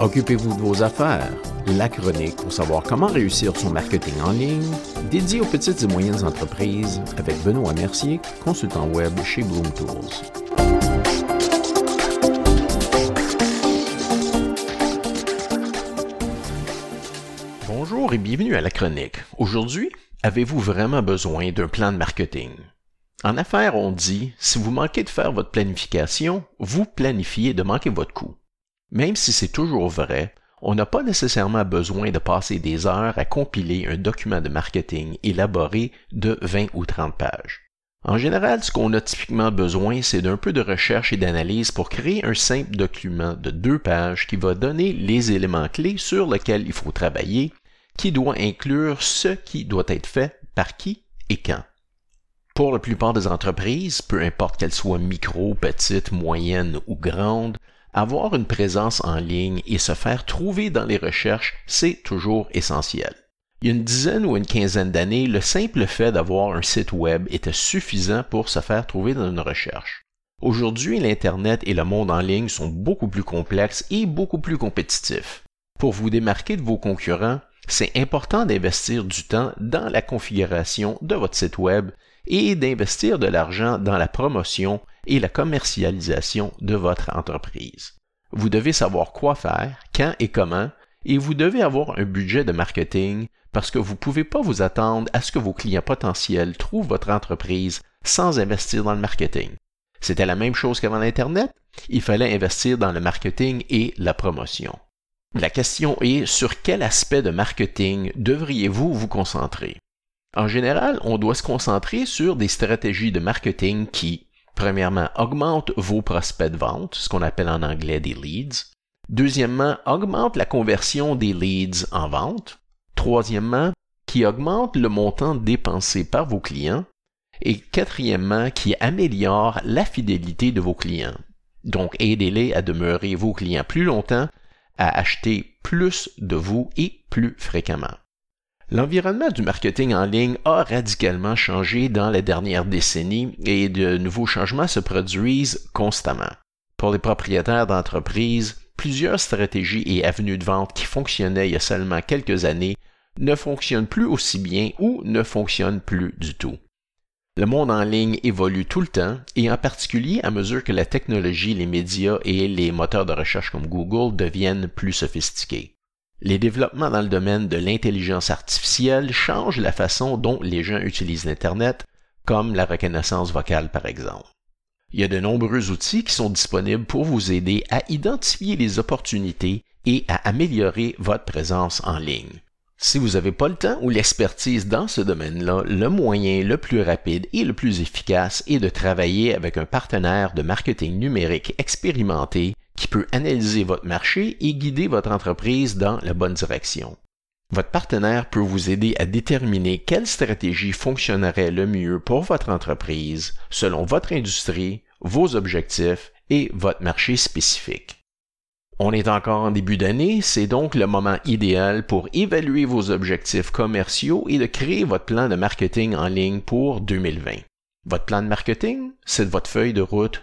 Occupez-vous de vos affaires. La chronique pour savoir comment réussir son marketing en ligne, dédié aux petites et moyennes entreprises avec Benoît Mercier, consultant web chez Bloom Tools. Bonjour et bienvenue à la chronique. Aujourd'hui, avez-vous vraiment besoin d'un plan de marketing? En affaires, on dit, si vous manquez de faire votre planification, vous planifiez de manquer votre coût. Même si c'est toujours vrai, on n'a pas nécessairement besoin de passer des heures à compiler un document de marketing élaboré de 20 ou 30 pages. En général, ce qu'on a typiquement besoin, c'est d'un peu de recherche et d'analyse pour créer un simple document de deux pages qui va donner les éléments clés sur lesquels il faut travailler, qui doit inclure ce qui doit être fait par qui et quand. Pour la plupart des entreprises, peu importe qu'elles soient micro, petites, moyennes ou grandes, avoir une présence en ligne et se faire trouver dans les recherches, c'est toujours essentiel. Il y a une dizaine ou une quinzaine d'années, le simple fait d'avoir un site web était suffisant pour se faire trouver dans une recherche. Aujourd'hui, l'Internet et le monde en ligne sont beaucoup plus complexes et beaucoup plus compétitifs. Pour vous démarquer de vos concurrents, c'est important d'investir du temps dans la configuration de votre site web et d'investir de l'argent dans la promotion et la commercialisation de votre entreprise. Vous devez savoir quoi faire, quand et comment, et vous devez avoir un budget de marketing parce que vous ne pouvez pas vous attendre à ce que vos clients potentiels trouvent votre entreprise sans investir dans le marketing. C'était la même chose qu'avant l'Internet, il fallait investir dans le marketing et la promotion. La question est sur quel aspect de marketing devriez-vous vous concentrer? En général, on doit se concentrer sur des stratégies de marketing qui, premièrement, augmentent vos prospects de vente, ce qu'on appelle en anglais des leads. Deuxièmement, augmentent la conversion des leads en vente. Troisièmement, qui augmentent le montant dépensé par vos clients. Et quatrièmement, qui améliorent la fidélité de vos clients. Donc, aidez-les à demeurer vos clients plus longtemps, à acheter plus de vous et plus fréquemment. L'environnement du marketing en ligne a radicalement changé dans les dernières décennies et de nouveaux changements se produisent constamment. Pour les propriétaires d'entreprises, plusieurs stratégies et avenues de vente qui fonctionnaient il y a seulement quelques années ne fonctionnent plus aussi bien ou ne fonctionnent plus du tout. Le monde en ligne évolue tout le temps et en particulier à mesure que la technologie, les médias et les moteurs de recherche comme Google deviennent plus sophistiqués. Les développements dans le domaine de l'intelligence artificielle changent la façon dont les gens utilisent l'Internet, comme la reconnaissance vocale par exemple. Il y a de nombreux outils qui sont disponibles pour vous aider à identifier les opportunités et à améliorer votre présence en ligne. Si vous n'avez pas le temps ou l'expertise dans ce domaine-là, le moyen le plus rapide et le plus efficace est de travailler avec un partenaire de marketing numérique expérimenté qui peut analyser votre marché et guider votre entreprise dans la bonne direction. Votre partenaire peut vous aider à déterminer quelle stratégie fonctionnerait le mieux pour votre entreprise selon votre industrie, vos objectifs et votre marché spécifique. On est encore en début d'année, c'est donc le moment idéal pour évaluer vos objectifs commerciaux et de créer votre plan de marketing en ligne pour 2020. Votre plan de marketing, c'est votre feuille de route